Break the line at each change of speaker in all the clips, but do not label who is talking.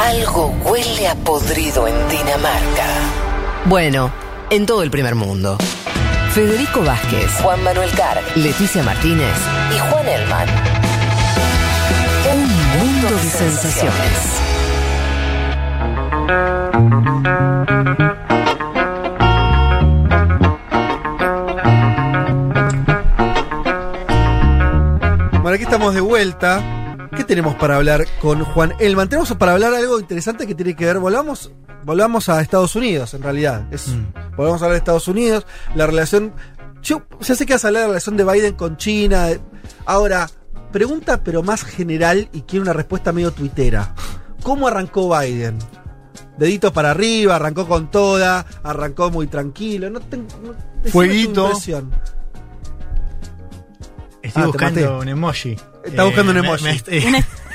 Algo huele a podrido en Dinamarca. Bueno, en todo el primer mundo. Federico Vázquez, Juan Manuel Carr, Leticia Martínez y Juan Elman. Un mundo de sensaciones.
Bueno, aquí estamos de vuelta. ¿Qué tenemos para hablar con Juan Elman? Tenemos para hablar algo interesante que tiene que ver. Volvamos, volvamos a Estados Unidos, en realidad. Es, Volvamos a hablar de Estados Unidos. La relación. Yo ya sé que vas a hablar de la relación de Biden con China. Ahora, pregunta, pero más general y quiero una respuesta medio tuitera. ¿Cómo arrancó Biden? Dedito para arriba, arrancó con toda, arrancó muy tranquilo. No tengo. no- decime tu
Fueguito. Estoy
Ah, te
buscando un emoji.
Está buscando un emoji.
me- eh,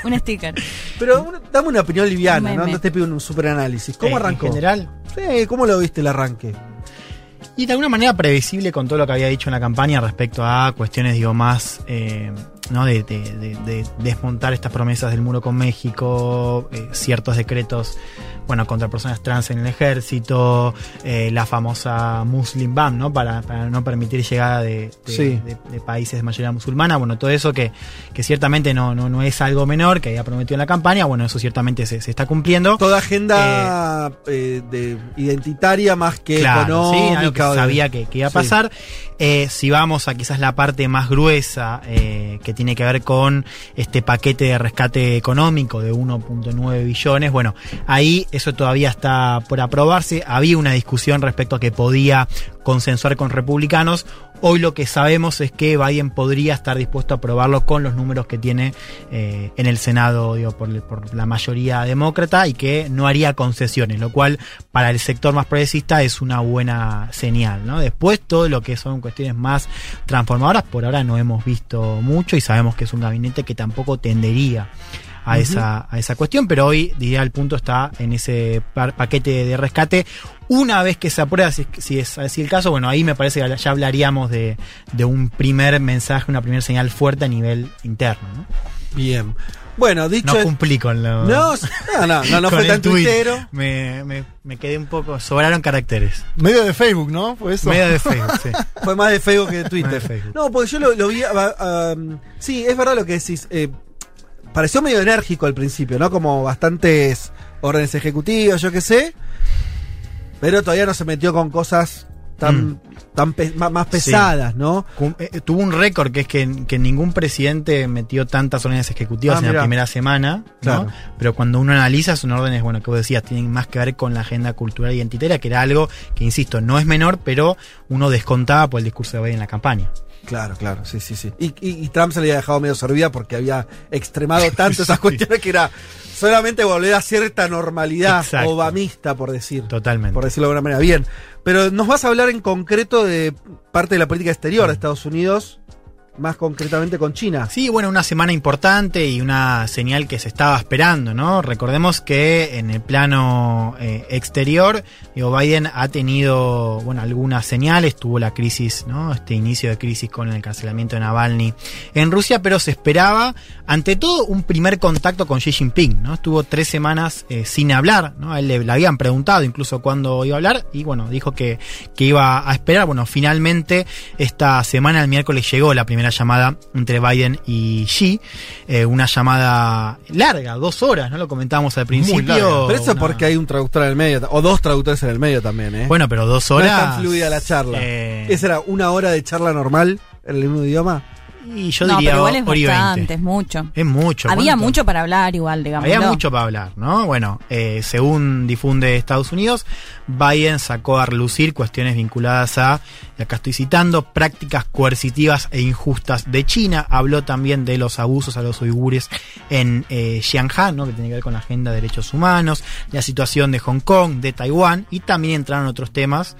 Un, un sticker.
Pero una- dame una opinión liviana, ¿no? No te pido un super análisis. ¿Cómo
eh,
arrancó?
En general.
Sí, ¿cómo lo viste el arranque?
Y de alguna manera previsible con todo lo que había dicho en la campaña respecto a cuestiones, digo, más, eh, ¿no? De, de- de- de desmontar estas promesas del muro con México, eh, ciertos decretos, bueno, contra personas trans en el ejército, eh, la famosa Muslim Ban, ¿no? Para, para no permitir llegada de, de-
Sí.
de- de países de mayoría musulmana, bueno, todo eso que, que ciertamente no, no, no es algo menor que había prometido en la campaña, bueno, eso ciertamente se, se está cumpliendo.
Toda agenda eh, de identitaria más que
Claro, sí, algo que
económica.
sabía que, que iba a
Sí.
pasar. Eh, si vamos a quizás la parte más gruesa, eh, que tiene que ver con este paquete de rescate económico de 1.9 billones, bueno, ahí eso todavía está por aprobarse. Había una discusión respecto a que podía consensuar con republicanos. Hoy lo que sabemos es que Biden podría estar dispuesto a aprobarlo con los números que tiene eh, en el Senado por, la mayoría demócrata y que no haría concesiones, lo cual para el sector más progresista es una buena señal. Después todo lo que son cuestiones más transformadoras, por ahora no hemos visto mucho y sabemos que es un gabinete que tampoco tendería a, esa, a esa cuestión, pero hoy diría el punto está en ese paquete de rescate. Una vez que se aprueba, si, es- si es así el caso, bueno, ahí me parece que ya hablaríamos de, de un primer mensaje, una primera señal fuerte a nivel interno. ¿no?
Bien. Bueno, dicho.
No cumplí con lo.
no, no, no, no, no fue tan
tuit.
tuitero.
Me, me, me quedé un poco. Sobraron caracteres.
Medio de Facebook, ¿no? Fue eso.
Medio de Facebook, sí.
Fue más de Facebook que de Twitter.
De Facebook.
No, porque yo lo, lo vi. ah, ah, sí, es verdad lo que decís. eh, pareció medio enérgico al principio, ¿no? Como bastantes órdenes ejecutivas, yo qué sé. Pero todavía no se metió con cosas tan,
Mm.
tan pe- más,
Sí.
pesadas, ¿no?
Cum- eh, tuvo un récord que es que, que ningún presidente metió tantas órdenes ejecutivas
Ah,
en
mirá.
la primera semana, ¿no? Pero cuando uno analiza son órdenes, bueno, que vos decías, tienen más que ver con la agenda cultural identitaria, que era algo que, insisto, no es menor, pero uno descontaba por el discurso de Biden en la campaña.
Claro, claro, sí, sí, sí. Y, y- y Trump se le había dejado medio servida porque había extremado tanto esas
Sí.
cuestiones que era solamente volver a cierta normalidad
Exacto.
obamista, por decir.
Totalmente.
Por decirlo de alguna manera. Bien. Pero nos vas a hablar en concreto de parte de la política exterior de Estados Unidos, más concretamente con China.
Sí, bueno, una semana importante y una señal que se estaba esperando, ¿no? Recordemos que en el plano eh, exterior, digo, Biden ha tenido, bueno, algunas señales, tuvo la crisis, ¿no? Este inicio de crisis con el cancelamiento de Navalny en Rusia, pero se esperaba, ante todo, un primer contacto con Xi Jinping, ¿no? Estuvo tres semanas eh, sin hablar, ¿no? A él le, habían preguntado incluso cuándo iba a hablar y, bueno, dijo que, que iba a esperar. Bueno, finalmente, esta semana, el miércoles, llegó la primera llamada entre Biden y Xi, eh, una llamada larga, dos horas, ¿no? Lo comentábamos al principio.
larga.
Pero eso
una-
porque hay un traductor en el medio, o dos traductores en el medio también, ¿eh?
Bueno, pero dos
no
horas.
es tan fluida la charla.
eh,
¿Esa era una hora de charla normal en el mismo idioma?
Y yo
no,
diría
pero igual es bastante, es mucho.
Es mucho.
Había
¿cuánto?
mucho para hablar igual, digamos.
Había mucho para hablar, ¿no? Bueno, eh, según difunde Estados Unidos, Biden sacó a relucir cuestiones vinculadas a, y acá estoy citando, prácticas coercitivas e injustas de China. Habló también de los abusos a los uigures en eh, Xianhan, ¿no? que tiene que ver con la agenda de derechos humanos, la situación de Hong Kong, de Taiwán, y también entraron otros temas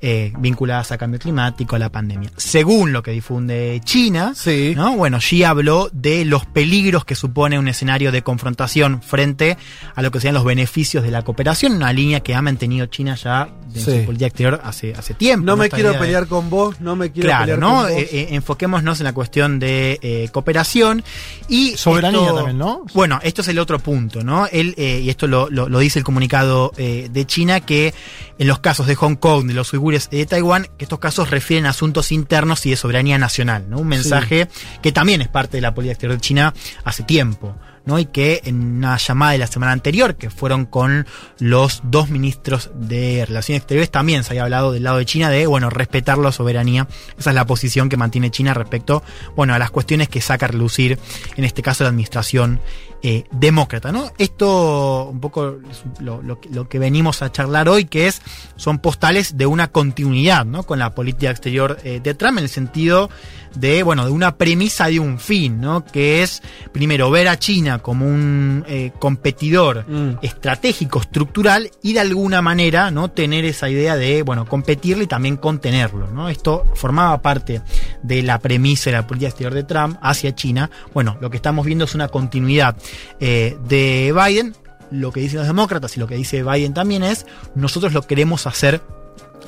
eh, vinculados a cambio climático, a la pandemia. Según lo que difunde China,
Sí. Sí.
¿no? Bueno, Xi habló de los peligros que supone un escenario de confrontación frente a lo que sean los beneficios de la cooperación, una línea que ha mantenido China ya en
Sí.
su política exterior hace, hace tiempo.
No me
Esta
quiero
de-
pelear con vos, no me quiero
Claro,
pelear
¿no?
con vos.
Eh, eh, enfoquémonos en la cuestión de eh, cooperación y
Soberanía
esto-
también, ¿no?
Bueno, esto es el otro punto, ¿no? Él, eh, y esto lo, lo- lo dice el comunicado eh, de China, que en los casos de Hong Kong, de los uigures y de Taiwán, que estos casos refieren a asuntos internos y de soberanía nacional, ¿no? Un mensaje que también es parte de la política exterior de China hace tiempo. ¿no? Y que en una llamada de la semana anterior, que fueron con los dos ministros de Relaciones Exteriores, también se había hablado del lado de China de, bueno, respetar la soberanía. Esa es la posición que mantiene China respecto, bueno, a las cuestiones que saca a relucir, en este caso, la administración eh, demócrata, ¿no? Esto, un poco lo, lo que- lo que venimos a charlar hoy, que es, son postales de una continuidad, ¿no? Con la política exterior eh, de Trump, en el sentido de, bueno, de una premisa de un fin, ¿no? Que es, primero, ver a China como un eh, competidor
Mm.
estratégico, estructural, y de alguna manera, ¿no? Tener esa idea de, bueno, competirle y también contenerlo, ¿no? Esto formaba parte de la premisa de la política exterior de Trump hacia China. Bueno, lo que estamos viendo es una continuidad eh, de Biden. Lo que dicen los demócratas y lo que dice Biden también es, nosotros lo queremos hacer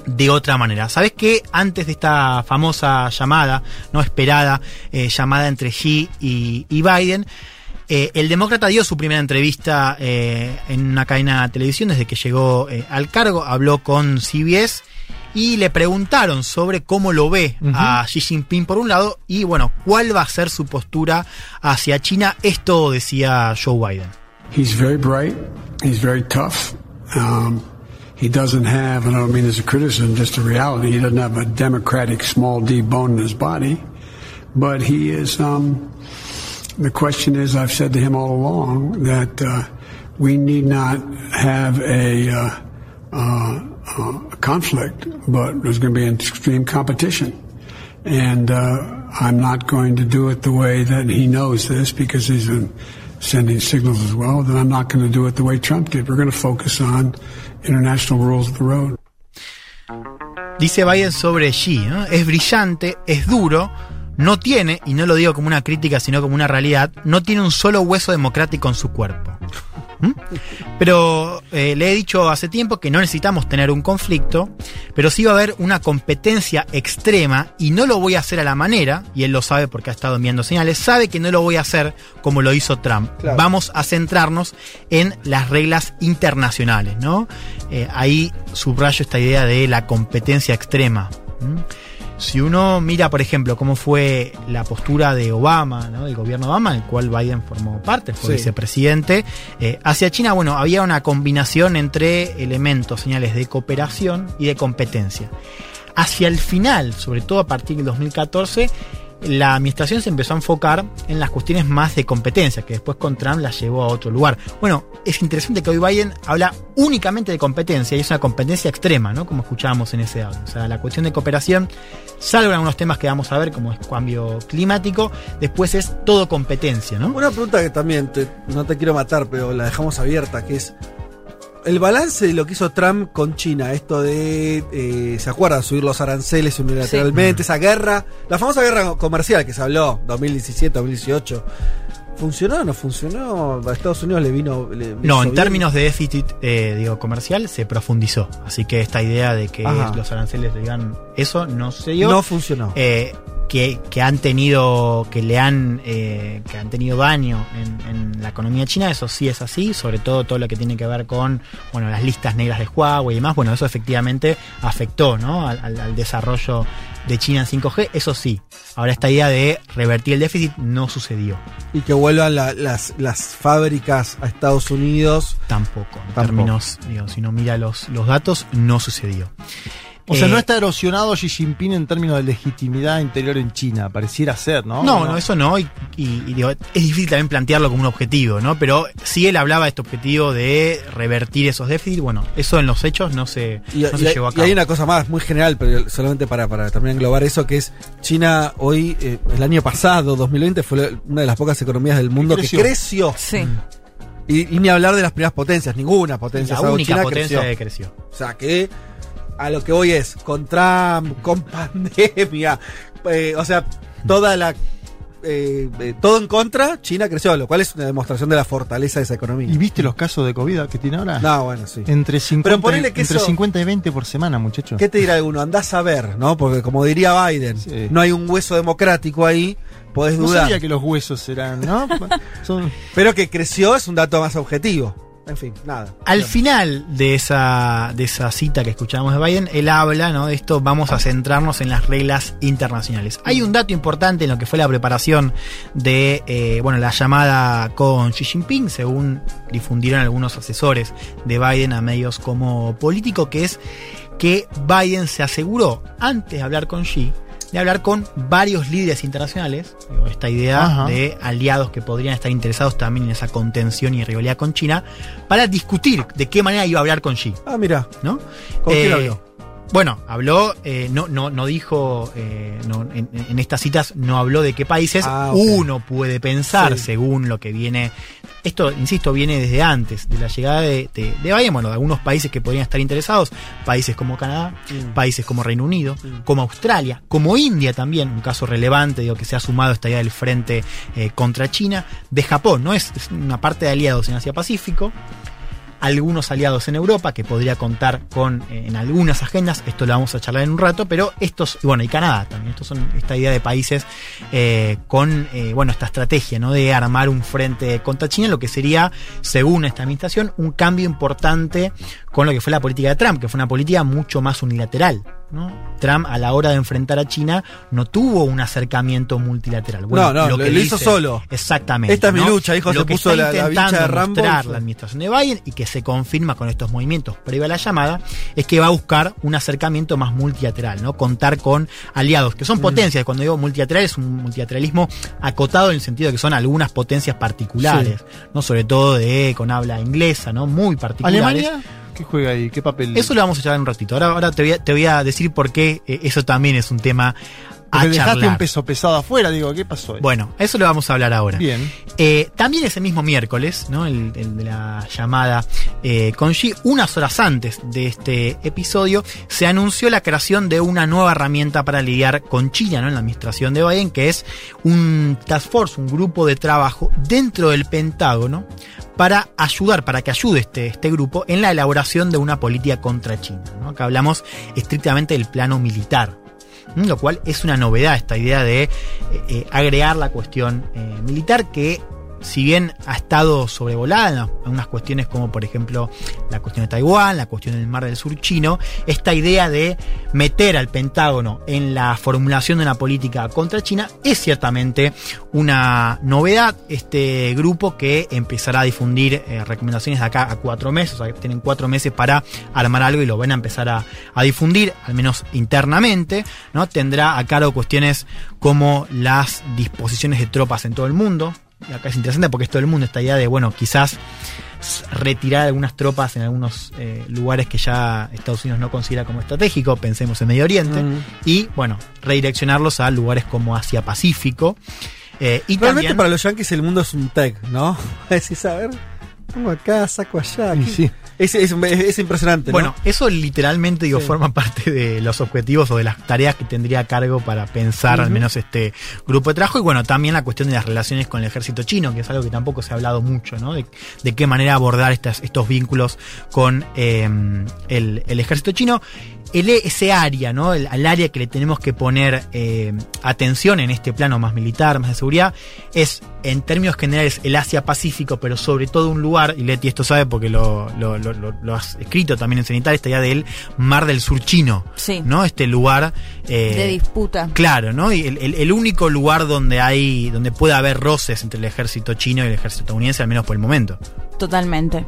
de otra manera. ¿Sabes qué? Antes de esta famosa llamada, no esperada, eh, llamada entre Xi y, Biden, eh, el demócrata dio su primera entrevista en una cadena de televisión desde que llegó al cargo, habló con CBS y le preguntaron sobre cómo lo ve a Xi Jinping por un lado y bueno, cuál va a ser su postura hacia China. Esto decía Joe Biden.
He's very bright. He's very tough. Um, he doesn't have, and I don't mean as a criticism, just a reality, he doesn't have a democratic small d bone in his body. But he is, um, the question is, I've said to him all along that uh, we need not have a, uh, uh, uh, conflict, but there's going to be extreme competition. And uh, I'm not going to do it the way that he knows this because he's been sending signals as well. That I'm not going to do it the way Trump did. We're going to focus on international rules of the road.
Dice Biden sobre Xi, ¿no? es brillante, es duro, no tiene, y no lo digo como una crítica, sino como una realidad, no tiene un solo hueso democrático en su cuerpo. ¿Mm? Pero eh, le he dicho hace tiempo que no necesitamos tener un conflicto, pero sí va a haber una competencia extrema y no lo voy a hacer a la manera, y él lo sabe porque ha estado enviando señales, sabe que no lo voy a hacer como lo hizo Trump.
Claro.
Vamos a centrarnos en las reglas internacionales, ¿no? Eh, ahí subrayo esta idea de la competencia extrema. ¿Mm? Si uno mira, por ejemplo, cómo fue la postura de Obama, ¿no? del gobierno Obama, del cual Biden formó parte, fue
Sí.
vicepresidente, eh, hacia China, bueno, había una combinación entre elementos, señales de cooperación y de competencia. Hacia el final, sobre todo a partir del 2014, la administración se empezó a enfocar en las cuestiones más de competencia, que después con Trump la llevó a otro lugar. Bueno, es interesante que hoy Biden habla únicamente de competencia y es una competencia extrema, ¿no? Como escuchábamos en ese audio. O sea, la cuestión de cooperación, salvo en algunos temas que vamos a ver, como es cambio climático, después es todo competencia, ¿no?
Una pregunta que también no te quiero matar, pero la dejamos abierta, que es el balance de lo que hizo Trump con China, esto de, eh, ¿se acuerdan? Subir los aranceles unilateralmente, esa guerra, la famosa guerra comercial que se habló, 2017, 2018. ¿Funcionó o no funcionó? A Estados Unidos le vino... le
No, en
bien?
términos de déficit, eh, digo, comercial, se profundizó. Así que esta idea de que
Ajá.
los aranceles le digan eso no se dio.
No funcionó.
eh, que, que han tenido, que le han, eh, que han tenido daño en, en la economía china, eso sí es así, sobre todo todo lo que tiene que ver con, bueno, las listas negras de Huawei y demás, bueno, eso efectivamente afectó, ¿no? Al, al- al desarrollo de China en 5G, eso sí. Ahora esta idea de revertir el déficit no sucedió,
Y que vuelvan la- las, las fábricas a Estados Unidos.
tampoco. En
Tampoco.
términos, digo, si no mira los, los datos, no sucedió.
O sea,
Eh,
no está erosionado Xi Jinping en términos de legitimidad interior en China, pareciera ser, ¿no?
No, no, eso no. Y, y- y digo, es difícil también plantearlo como un objetivo, ¿no? Pero sí él hablaba de este objetivo de revertir esos déficits. Bueno, eso en los hechos no se,
Y,
no se
y-
llevó a
y
cabo.
hay una cosa más, muy general, pero solamente para, para también englobar eso, que es China hoy, eh, el año pasado, 2020, fue una de las pocas economías del mundo
creció.
que creció.
Sí.
Y, y ni hablar de las primeras potencias, ninguna potencia.
la única
China
potencia
creció.
que creció.
O sea que a lo que hoy es, con Trump, con pandemia, eh, o sea, toda la eh, eh, todo en contra, China creció, lo cual es una demostración de la fortaleza de esa economía.
¿Y viste los casos de COVID que tiene ahora?
No, bueno, sí.
Entre 50,
Pero que
entre
eso-
50 y 20 por semana, muchachos.
¿Qué te dirá alguno? Andás a ver, ¿no? Porque como diría Biden,
Sí.
no hay un hueso democrático ahí, podés
No
dudar.
sabía que los huesos serán, ¿no? Son,
Pero que creció es un dato más objetivo. En fin, nada.
Al final de esa, de esa cita que escuchábamos de Biden, él habla, ¿no? De esto vamos a centrarnos en las reglas internacionales. Hay un dato importante en lo que fue la preparación de, eh, bueno, la llamada con Xi Jinping, según difundieron algunos asesores de Biden a medios como político, que es que Biden se aseguró, antes de hablar con Xi, de hablar con varios líderes internacionales, esta idea
Ajá.
de aliados que podrían estar interesados también en esa contención y rivalidad con China, para discutir de qué manera iba a hablar con Xi,
Ah, mira,
¿no?
¿con quién
Eh,
habló?
Bueno, habló, eh, no, no, no dijo, eh, no, en, en estas citas no habló de qué países
Ah,
uno puede pensar
Sí.
según lo que viene. Esto, insisto, viene desde antes de la llegada de, de, de Biden, bueno, de algunos países que podrían estar interesados, países como Canadá,
Mm.
países como Reino Unido,
Mm.
como Australia, como India también, un caso relevante, digo, que se ha sumado esta idea del frente eh, contra China, de Japón, ¿no? Es, es una parte de aliados en Asia Pacífico, algunos aliados en Europa que podría contar con eh, en algunas agendas, esto lo vamos a charlar en un rato, pero estos, y bueno, y Canadá también, estos son esta idea de países eh, con, eh, bueno, esta estrategia, ¿no? De armar un frente contra China, lo que sería, según esta administración, un cambio importante con lo que fue la política de Trump, que fue una política mucho más unilateral. ¿No? Trump a la hora de enfrentar a China no tuvo un acercamiento multilateral.
No, no, lo-
que
lo hizo solo.
Exactamente.
Esta es mi lucha, dijo,
Lo
se
que
puso
está
la- la
intentando
de Rambo
mostrar la administración de Biden y que se confirma con estos movimientos previo a la llamada es que va a buscar un acercamiento más multilateral, ¿no? Contar con aliados que son
Mm.
potencias. Cuando digo multilateral es un multilateralismo acotado en el sentido de que son algunas potencias particulares, ¿no? Sobre todo de con habla inglesa, ¿no? Muy particulares.
¿Alemania? ¿Qué juega ahí? ¿Qué papel?
Eso lo vamos a echar en un ratito. Ahora, ahora te, voy a, te voy a decir por qué eh, eso también es un tema a
dejaste
charlar.
un peso pesado afuera, digo, ¿qué pasó? ahí?
Bueno, eso lo vamos a hablar ahora.
Bien.
Eh, también ese mismo miércoles, ¿no? el, el de la llamada eh, con Xi, unas horas antes de este episodio, se anunció la creación de una nueva herramienta para lidiar con China, ¿no? En la administración de Biden, que es un task force, un grupo de trabajo dentro del Pentágono para ayudar, para que ayude este, este grupo en la elaboración de una política contra China. ¿no? Acá hablamos estrictamente del plano militar. ¿M? Lo cual es una novedad, esta idea de eh, eh, agregar la cuestión eh, militar que si bien ha estado sobrevolada en algunas cuestiones como por ejemplo la cuestión de Taiwán, la cuestión del mar del sur chino, esta idea de meter al Pentágono en la formulación de una política contra China es ciertamente una novedad. Este grupo que empezará a difundir eh, recomendaciones de acá a cuatro meses, o sea, tienen cuatro meses para armar algo y lo van a empezar a, a difundir, al menos internamente, ¿no? Tendrá a cargo cuestiones como las disposiciones de tropas en todo el mundo, y acá es interesante porque es todo el mundo esta idea de, bueno, quizás retirar algunas tropas en algunos eh, lugares que ya Estados Unidos no considera como estratégico, pensemos en Medio Oriente,
Mm.
y bueno, redireccionarlos a lugares como Asia Pacífico. eh, y
Realmente
también,
para los yankees el mundo es un tech, ¿no? Decís, a ver, pongo acá, saco allá. Aquí.
sí.
Es, es- es- es impresionante, ¿no?
bueno, eso literalmente digo
Sí.
forma parte de los objetivos o de las tareas que tendría a cargo para pensar al menos este grupo de trabajo y bueno, también la cuestión de las relaciones con el ejército chino, que es algo que tampoco se ha hablado mucho, ¿no? De, de qué manera abordar estas, estos vínculos con eh, el, el ejército chino. El, ese área, ¿no? El, al área que le tenemos que poner eh, atención en este plano más militar, más de seguridad, es en términos generales el Asia-Pacífico, pero sobre todo un lugar, y Leti esto sabe porque lo, lo, lo- lo- lo has escrito también en Cenital, esta idea del Mar del Sur chino,
Sí.
¿no? Este lugar... eh,
de disputa.
Claro, ¿no? Y el, el- el único lugar donde hay, donde puede haber roces entre el ejército chino y el ejército estadounidense, al menos por el momento.
Totalmente.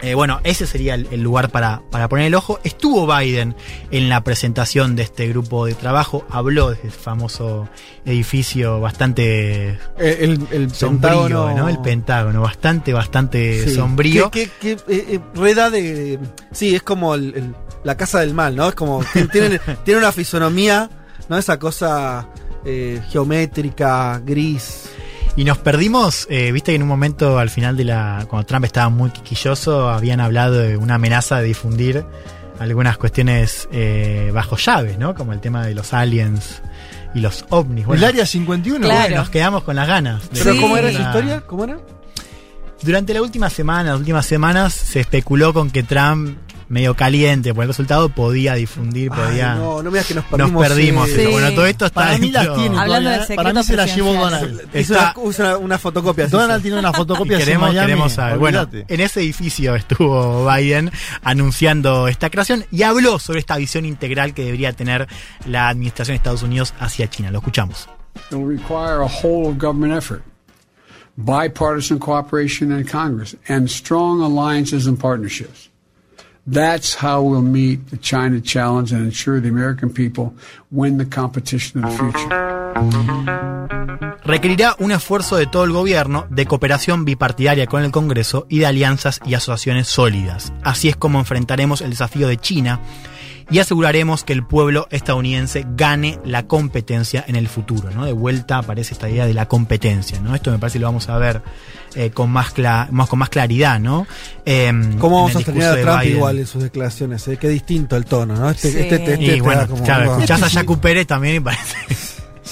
Eh, bueno, ese sería el, el lugar para, para poner el ojo. Estuvo Biden en la presentación de este grupo de trabajo, habló de ese famoso edificio bastante
el, el
sombrío,
Pentágono.
¿no? El Pentágono, bastante, bastante
Sí.
sombrío.
Que, eh, eh, rueda de. Sí, es como el- la casa del mal, ¿no? Es como. tiene, tiene una fisonomía, ¿no? Esa cosa eh, geométrica, gris.
Y nos perdimos, eh, viste que en un momento al final de la, cuando Trump estaba muy quisquilloso, habían hablado de una amenaza de difundir algunas cuestiones eh, bajo llave, ¿no? Como el tema de los aliens y los ovnis.
El
Bueno,
área 51,
Claro.
bueno.
nos quedamos con las ganas. de-
¿Pero
Sí.
cómo era esa
La-
historia? ¿Cómo era?
Durante la última semana, las últimas semanas, se especuló con que Trump, medio caliente por el resultado, podía difundir, podía.
Ay, no, no me que nos
nos
perdimos.
perdimos.
eh,
pero
Sí.
bueno, todo esto está
Para mí las tiene.
Hablando
todavía,
de
¿eh? Para mí se la llevó Donald.
Está-
usa una fotocopia.
Donald tiene una fotocopia
queremos,
Miami.
queremos saber. Bueno, en ese edificio estuvo Biden anunciando esta creación y habló sobre esta visión integral que debería tener la administración de Estados Unidos hacia China. Lo escuchamos.
It will require a whole government effort, bipartisan cooperation in Congress, and strong alliances and partnerships. That's how we'll meet the China challenge and ensure the American people win the competition the future.
requerirá un esfuerzo de todo el gobierno de cooperación bipartidaria con el Congreso y de alianzas y asociaciones sólidas. Así es como enfrentaremos el desafío de China y aseguraremos que el pueblo estadounidense gane la competencia en el futuro. ¿no? De vuelta aparece esta idea de la competencia. ¿no? Esto me parece que lo vamos a ver eh, con, más cla- más, con más claridad. ¿no? Em,
¿Cómo vamos a tener a Trump
Biden.
igual en sus declaraciones? eh? Qué distinto el tono, ¿no? Este,
Sí.
este, este,
Y
te
bueno,
da como-
claro, escuchás a Jacu Pérez también y parece...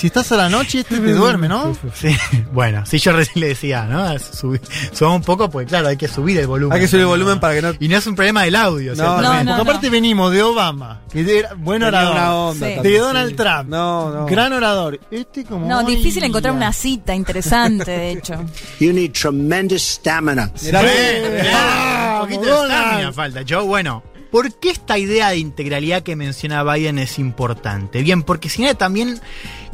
Si estás a la noche, este te duerme, ¿no?
Sí, bueno, sí, yo recién le decía, ¿no? Subí- Subamos un poco porque, claro, hay que subir el volumen.
Hay que subir el volumen para que no.
Y no es un problema del audio,
No,
ciertamente.
no,
Porque aparte venimos de Obama, que era buen orador.
una onda
Sí.
también,
De Donald
sí.
Trump.
No, no.
Gran orador. Este como.
No, difícil encontrar una cita interesante, de hecho.
You need tremendous stamina.
Sí, claro,
vamos,
un poquito de
Donald.
estamina falta. Yo, bueno, ¿por qué esta idea de integralidad que menciona Biden es importante? Bien, porque señala también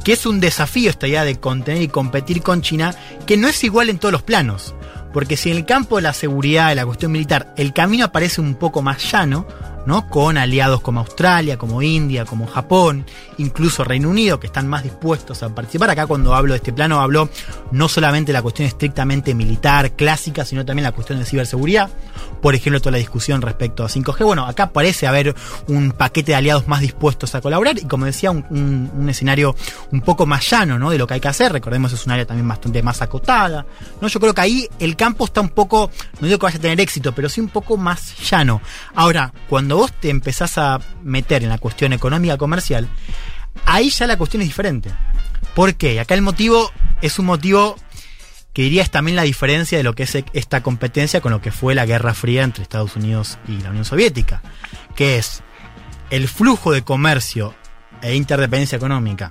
que es un desafío esta idea de contener y competir con China, que no es igual en todos los planos. Porque si en el campo de la seguridad, de la cuestión militar, el camino aparece un poco más llano, ¿no? Con aliados como Australia, como India, como Japón, incluso Reino Unido, que están más dispuestos a participar. Acá cuando hablo de este plano hablo no solamente de la cuestión estrictamente militar, clásica, sino también la cuestión de ciberseguridad. Por ejemplo, toda la discusión respecto a 5G. Bueno, acá parece haber un paquete de aliados más dispuestos a colaborar y como decía, un, un- escenario un poco más llano, ¿no? De lo que hay que hacer. Recordemos, es un área también bastante más acotada, ¿no? Yo creo que ahí el campo está un poco, no digo que vaya a tener éxito, pero sí un poco más llano. Ahora, cuando vos te empezás a meter en la cuestión económica comercial, ahí ya la cuestión es diferente. ¿Por qué? Acá el motivo es un motivo que diría es también la diferencia de lo que es esta competencia con lo que fue la Guerra Fría entre Estados Unidos y la Unión Soviética, que es el flujo de comercio e interdependencia económica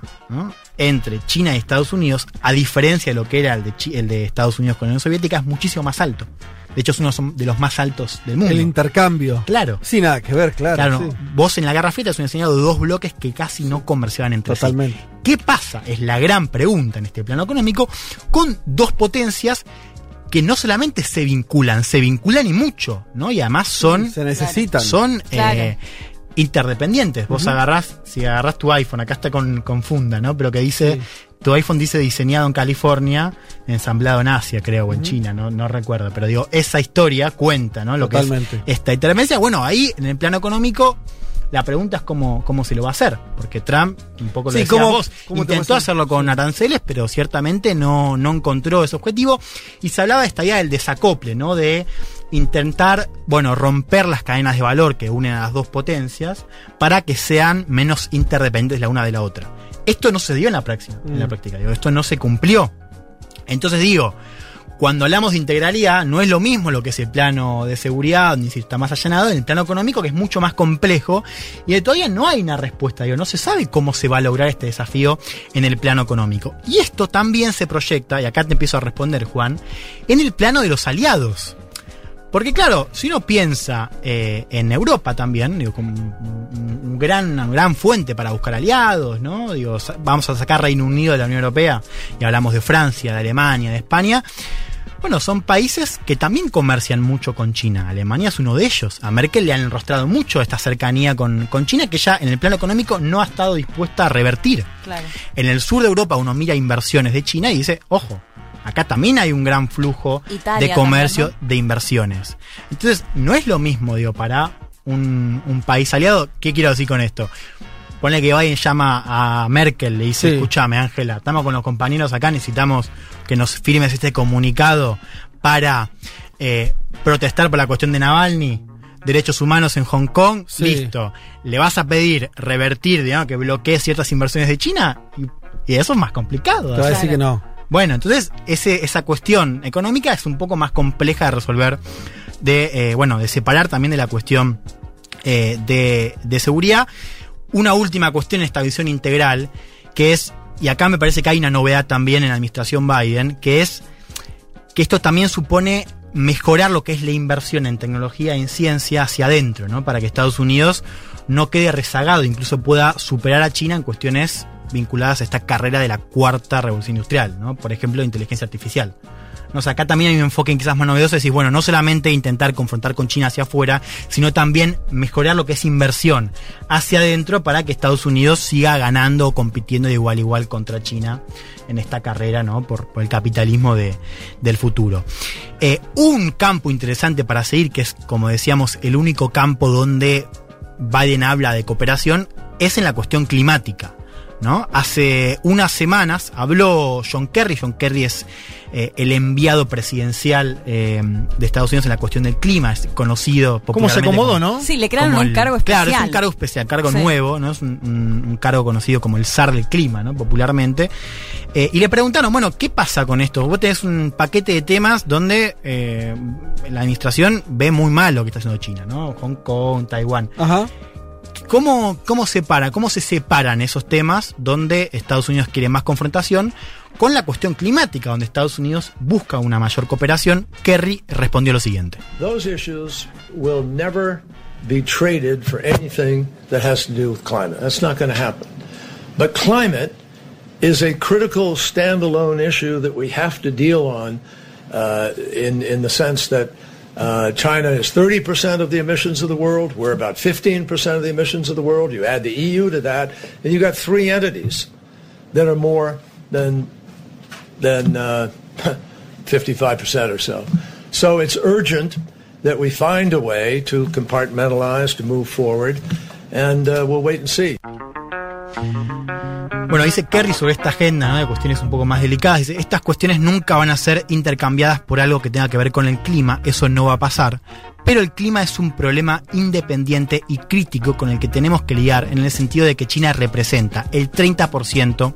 entre China y Estados Unidos, a diferencia de lo que era el de, el de Estados Unidos con la Unión Soviética, es muchísimo más alto. De hecho, es uno de los más altos del mundo.
El intercambio.
Claro.
Sin nada que ver, claro.
Claro,
sí.
vos en la Guerra Fría te has enseñado dos bloques que casi no comerciaban entre sí.
Totalmente.
¿Qué pasa? Es la gran pregunta en este plano económico con dos potencias que no solamente se vinculan, se vinculan y mucho, ¿no? Y además son,
Se necesitan.
son
Claro.
eh, interdependientes. Vos agarrás, si agarrás tu iPhone, acá está con, con funda, ¿no? Pero que dice, tu iPhone dice diseñado en California, ensamblado en Asia, creo, o en China, no, no recuerdo. Pero digo, esa historia cuenta, ¿no? Lo
Totalmente.
que es esta interdependencia. Bueno, ahí, en el plano económico, la pregunta es cómo, cómo se lo va a hacer. Porque Trump, un poco lo
Sí,
decías
¿cómo-
vos,
cómo
intentó hacerlo con aranceles, pero ciertamente no, no encontró ese objetivo. Y se hablaba de esta idea del desacople, ¿no? De intentar, bueno, romper las cadenas de valor que unen a las dos potencias para que sean menos interdependientes la una de la otra. Esto no se dio en la práctica, en la
Mm.
práctica, digo, esto no se cumplió. Entonces digo, cuando hablamos de integralidad, no es lo mismo lo que es el plano de seguridad, ni si está más allanado, en el plano económico, que es mucho más complejo, y todavía no hay una respuesta, digo, no se sabe cómo se va a lograr este desafío en el plano económico. Y esto también se proyecta, y acá te empiezo a responder, Juan, en el plano de los aliados. Porque claro, si uno piensa eh, en Europa también, digo, como un, gran, una gran fuente para buscar aliados, ¿no? Digo, vamos a sacar Reino Unido de la Unión Europea y hablamos de Francia, de Alemania, de España. Bueno, son países que también comercian mucho con China. Alemania es uno de ellos. A Merkel le han enrostrado mucho esta cercanía con, con China que ya en el plano económico no ha estado dispuesta a revertir.
Claro.
En el sur de Europa uno mira inversiones de China y dice, ojo, acá también hay un gran flujo
Italia
de comercio
también,
de inversiones. Entonces, no es lo mismo, digo, para un, un país aliado. ¿Qué quiero decir con esto? Pone que Biden llama a Merkel, le dice,
Sí.
escúchame Ángela, estamos con los compañeros acá, necesitamos que nos firmes este comunicado para eh, protestar por la cuestión de Navalny, derechos humanos en Hong Kong,
Sí.
listo. ¿Le vas a pedir revertir, digamos, que bloquee ciertas inversiones de China? Y Y eso es más complicado.
Te va a decir que no.
Bueno, entonces ese, esa cuestión económica es un poco más compleja de resolver, de, eh, bueno, de separar también de la cuestión eh, de, de seguridad. Una última cuestión en esta visión integral, que es, y acá me parece que hay una novedad también en la administración Biden, que es que esto también supone mejorar lo que es la inversión en tecnología y en ciencia hacia adentro, ¿no? Para que Estados Unidos no quede rezagado, incluso pueda superar a China en cuestiones vinculadas a esta carrera de la cuarta revolución industrial, ¿no? Por ejemplo, inteligencia artificial. No, acá también hay un enfoque quizás más novedoso, es decir, bueno, no solamente intentar confrontar con China hacia afuera, sino también mejorar lo que es inversión hacia adentro para que Estados Unidos siga ganando o compitiendo de igual a igual contra China en esta carrera, ¿no? Por, el capitalismo de, del futuro. Eh, un campo interesante para seguir, que es, como decíamos, el único campo donde Biden habla de cooperación, es en la cuestión climática. ¿No? Hace unas semanas habló John Kerry. John Kerry es eh, el enviado presidencial eh, de Estados Unidos en la cuestión del clima, es conocido
¿Cómo se acomodó, no?
Sí, le crearon un cargo especial.
Claro, es un cargo especial, cargo nuevo, ¿no? Es un, cargo conocido como el zar del clima, ¿no? Popularmente. Eh, y le preguntaron, bueno, ¿qué pasa con esto? Vos tenés un paquete de temas donde la administración ve muy mal lo que está haciendo China, ¿no? Hong Kong, Taiwán.
Ajá.
¿Cómo, ¿Cómo separa, cómo se separan esos temas donde Estados Unidos quiere más confrontación con la cuestión climática, donde Estados Unidos busca una mayor cooperación? Kerry respondió lo siguiente.
Those issues will never be traded for anything that has to do with climate. That's not going to happen. But climate is a critical standalone issue that we have to deal on uh, in, in the sense that Uh, China is 30% of the emissions of the world. We're about 15% of the emissions of the world. You add the EU to that, and you've got three entities that are more than than uh, 55% or so. So it's urgent that we find a way to compartmentalize, to move forward, and uh, we'll wait and see.
Bueno, dice Kerry sobre esta agenda de cuestiones un poco más delicadas. Dice, estas cuestiones nunca van a ser intercambiadas por algo que tenga que ver con el clima, eso no va a pasar. Pero el clima es un problema independiente y crítico con el que tenemos que lidiar en el sentido de que China representa el 30%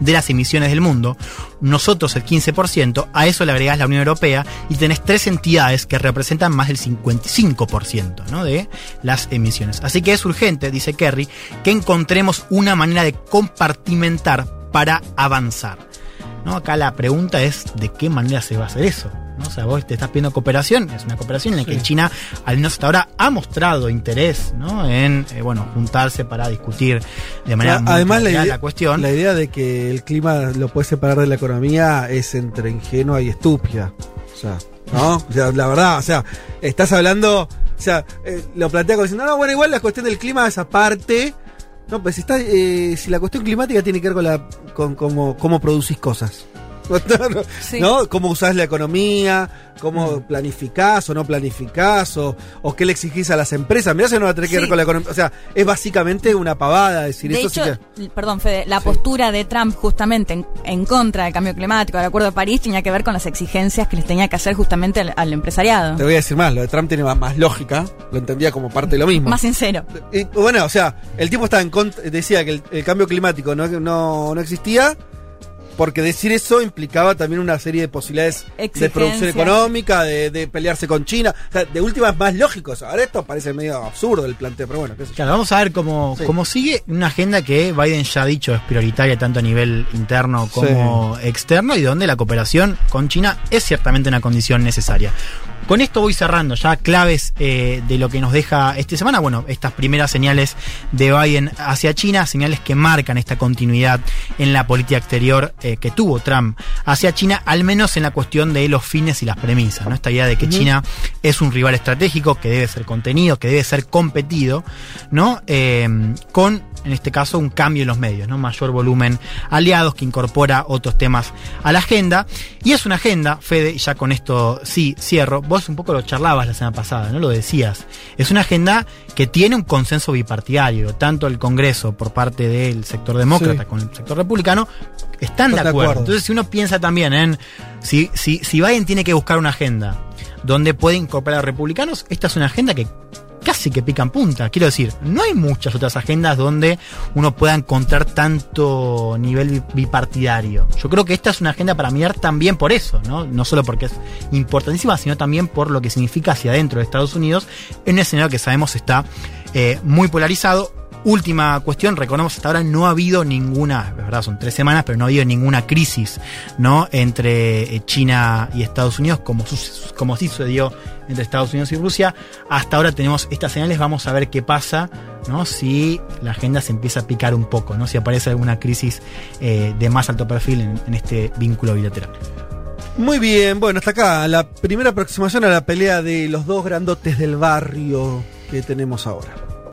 de las emisiones del mundo, nosotros el 15%, a eso le agregás la Unión Europea y tenés tres entidades que representan más del 55% ¿no? de las emisiones. Así que es urgente, dice Kerry, que encontremos una manera de compartimentar para avanzar. ¿No? Acá la pregunta es de qué manera se va a hacer eso. O sea, vos te estás pidiendo cooperación, es una cooperación en la que China, al menos hasta ahora, ha mostrado interés ¿no? en eh, bueno, juntarse para discutir de manera
Además, la, idea,
la cuestión.
La idea de que el clima lo puede separar de la economía es entre ingenua y estúpida. O sea, ¿no? O sea, la verdad, o sea, estás hablando, o sea, eh, lo plantea como diciendo, no, bueno, igual la cuestión del clima es aparte. No, pues está, eh, si la cuestión climática tiene que ver con la con cómo, cómo producís cosas. ¿no? Cómo usás la economía, cómo mm. planificás o no planificás, o, o, qué le exigís a las empresas. Mirá, eso no va a tener que ver con la economía. O sea, es básicamente una pavada decir
de
eso.
Hecho, Perdón, Fede, la postura de Trump justamente en, contra del cambio climático, del Acuerdo de París, tenía que ver con las exigencias que les tenía que hacer justamente al, empresariado.
Te voy a decir más, lo de Trump tiene más, lógica, lo entendía como parte de lo mismo.
Más sincero.
Y, bueno, o sea, el tipo estaba en decía que el, cambio climático no, no, no existía porque decir eso implicaba también una serie de posibilidades de producción económica, de, pelearse con China. O sea, de última es más lógico Ahora esto parece medio absurdo el planteo, pero bueno.
Claro, vamos a ver cómo, cómo sigue una agenda que Biden ya ha dicho es prioritaria tanto a nivel interno como externo y donde la cooperación con China es ciertamente una condición necesaria. Con esto voy cerrando ya claves eh, de lo que nos deja esta semana. Bueno, estas primeras señales de Biden hacia China, señales que marcan esta continuidad en la política exterior eh, que tuvo Trump hacia China, al menos en la cuestión de los fines y las premisas. ¿no? Esta idea de que China es un rival estratégico que debe ser contenido, que debe ser competido, ¿no? Eh, con en este caso un cambio en los medios, ¿no? Mayor volumen aliados que incorpora otros temas a la agenda. Y es una agenda, Fede, y ya con esto sí cierro, vos un poco lo charlabas la semana pasada, ¿no? Lo decías. Es una agenda que tiene un consenso bipartidario, tanto el Congreso por parte del sector demócrata con el sector republicano, están de acuerdo. Entonces, si uno piensa también en si, si, si Biden tiene que buscar una agenda donde puede incorporar a republicanos, esta es una agenda que casi que pican punta. Quiero decir, no hay muchas otras agendas donde uno pueda encontrar tanto nivel bipartidario. Yo creo que esta es una agenda para mirar también por eso, ¿no? No solo porque es importantísima, sino también por lo que significa hacia adentro de Estados Unidos, en un escenario que sabemos está eh, muy polarizado. Última cuestión, recordemos hasta ahora no ha habido ninguna, es verdad, son tres semanas, pero no ha habido ninguna crisis, ¿no? Entre eh, China y Estados Unidos, como, como sí sucedió entre Estados Unidos y Rusia. Hasta ahora tenemos estas señales, vamos a ver qué pasa, ¿no? Si la agenda se empieza a picar un poco, ¿no? Si aparece alguna crisis eh, de más alto perfil en este vínculo bilateral.
Muy bien, bueno, hasta acá la primera aproximación a la pelea de los dos grandotes del barrio que tenemos ahora.